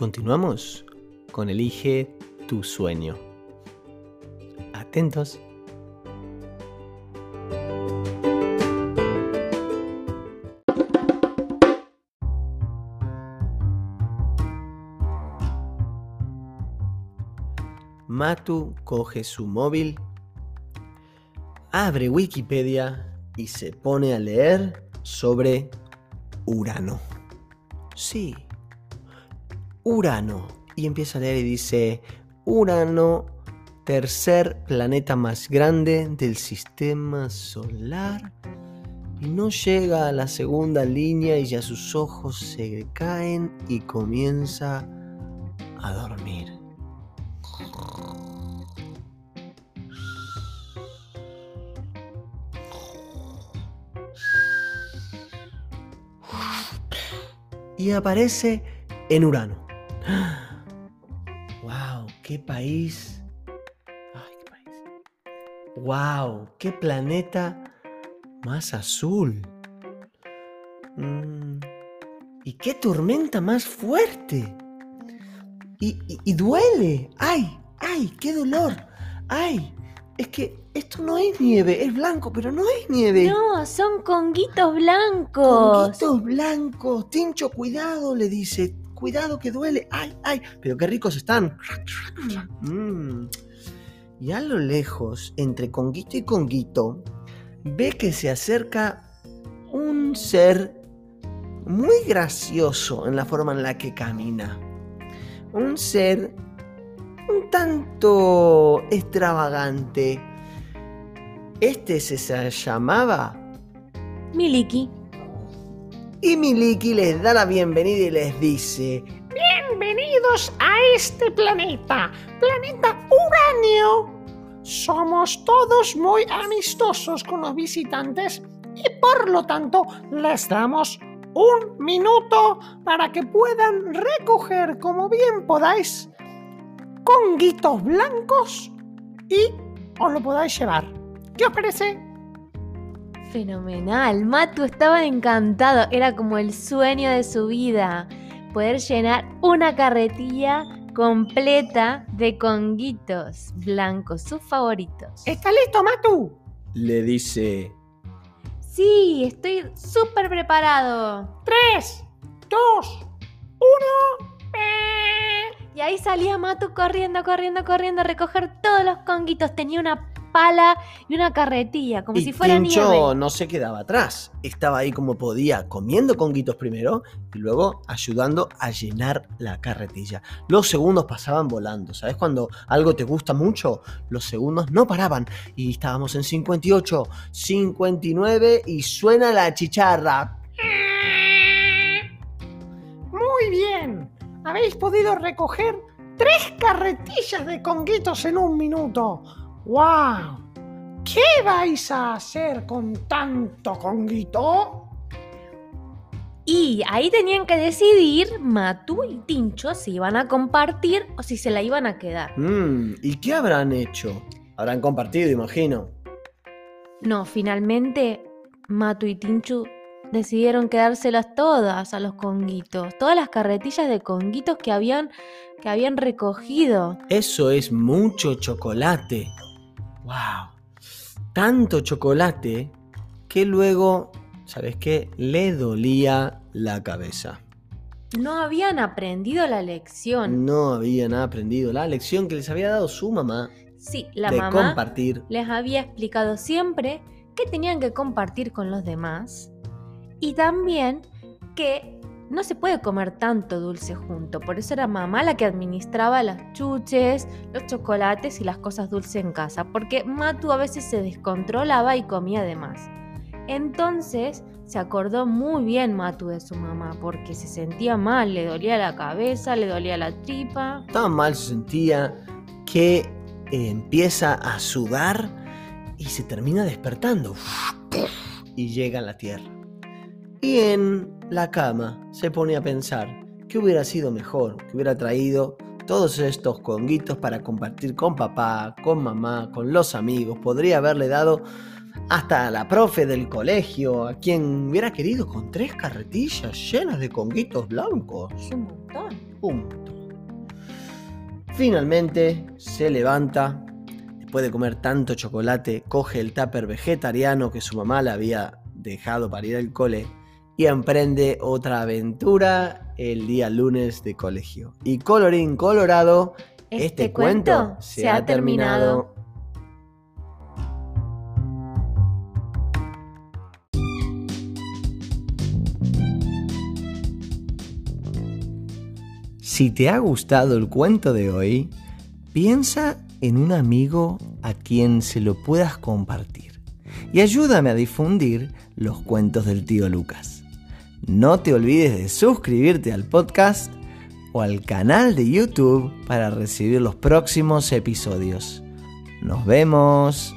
Continuamos con Elige tu sueño. Atentos. Matu coge su móvil, abre Wikipedia y se pone a leer sobre Urano. Sí, Urano. Y empieza a leer y dice, Urano, tercer planeta más grande del sistema solar. Y no llega a la segunda línea y ya sus ojos se caen y comienza a dormir. Y aparece en Urano. ¡Wow! ¡Qué país! ¡Ay, qué país! ¡Wow! ¡Qué planeta más azul! Mm, ¿Y qué tormenta más fuerte? Y, y- y duele. ¡Ay! ¡Ay! ¡Qué dolor! ¡Ay! Es que esto no es nieve, es blanco, pero no es nieve. No, son conguitos blancos. Conguitos blancos. Tincho, cuidado, le dice. Cuidado que duele. ¡Ay, ay! Pero qué ricos están. Mm. Y a lo lejos, entre Conguito y Conguito, ve que se acerca un ser muy gracioso en la forma en la que camina. Un ser un tanto extravagante. Este se llamaba Miliki. Y Miliki les da la bienvenida y les dice, Bienvenidos a este planeta, planeta Uranio. Somos todos muy amistosos con los visitantes y por lo tanto les damos un minuto para que puedan recoger como bien podáis conguitos blancos y os lo podáis llevar. ¿Qué os parece? Fenomenal. Matu estaba encantado. Era como el sueño de su vida. Poder llenar una carretilla completa de conguitos blancos, sus favoritos. ¿Está listo, Matu? le dice, Sí, estoy súper preparado. Tres, dos, uno. ¡Eh! Y ahí salía Matu corriendo, corriendo, corriendo a recoger todos los conguitos. Tenía una pala y una carretilla, como y si fuera Tincho nieve. no se quedaba atrás. Estaba ahí como podía, comiendo conguitos primero y luego ayudando a llenar la carretilla. Los segundos pasaban volando. ¿Sabes cuando algo te gusta mucho? Los segundos no paraban. Y estábamos en 58, 59 y suena la chicharra. Muy bien. Habéis podido recoger tres carretillas de conguitos en un minuto. ¡Wow! ¿Qué vais a hacer con tanto conguito? Y ahí tenían que decidir Matu y Tincho si iban a compartir o si se la iban a quedar. Mm, ¿Y qué habrán hecho? Habrán compartido, imagino. No, finalmente Matu y Tinchu decidieron quedárselas todas a los conguitos, todas las carretillas de conguitos que habían, que habían recogido. Eso es mucho chocolate. ¡Wow! Tanto chocolate que luego, ¿sabes qué? Le dolía la cabeza. No habían aprendido la lección. No habían aprendido la lección que les había dado su mamá Sí, la de mamá compartir. les había explicado siempre que tenían que compartir con los demás y también que no se puede comer tanto dulce junto. Por eso era mamá la que administraba las chuches, los chocolates y las cosas dulces en casa, porque Matu a veces se descontrolaba y comía de más. Entonces se acordó muy bien Matu de su mamá, porque se sentía mal, le dolía la cabeza, le dolía la tripa. Tan mal se sentía que eh, empieza a sudar y se termina despertando. Y llega a la tierra. Y en la cama se pone a pensar que hubiera sido mejor, que hubiera traído todos estos conguitos para compartir con papá, con mamá, con los amigos. Podría haberle dado hasta a la profe del colegio, a quien hubiera querido con tres carretillas llenas de conguitos blancos. Un montón. Un montón. Finalmente se levanta, después de comer tanto chocolate, coge el tupper vegetariano que su mamá le había dejado para ir al cole y emprende otra aventura el día lunes de colegio. Y colorín colorado, este, cuento se ha terminado. Si te ha gustado el cuento de hoy, piensa en un amigo a quien se lo puedas compartir y ayúdame a difundir los cuentos del tío Lucas. No te olvides de suscribirte al podcast o al canal de YouTube para recibir los próximos episodios. Nos vemos.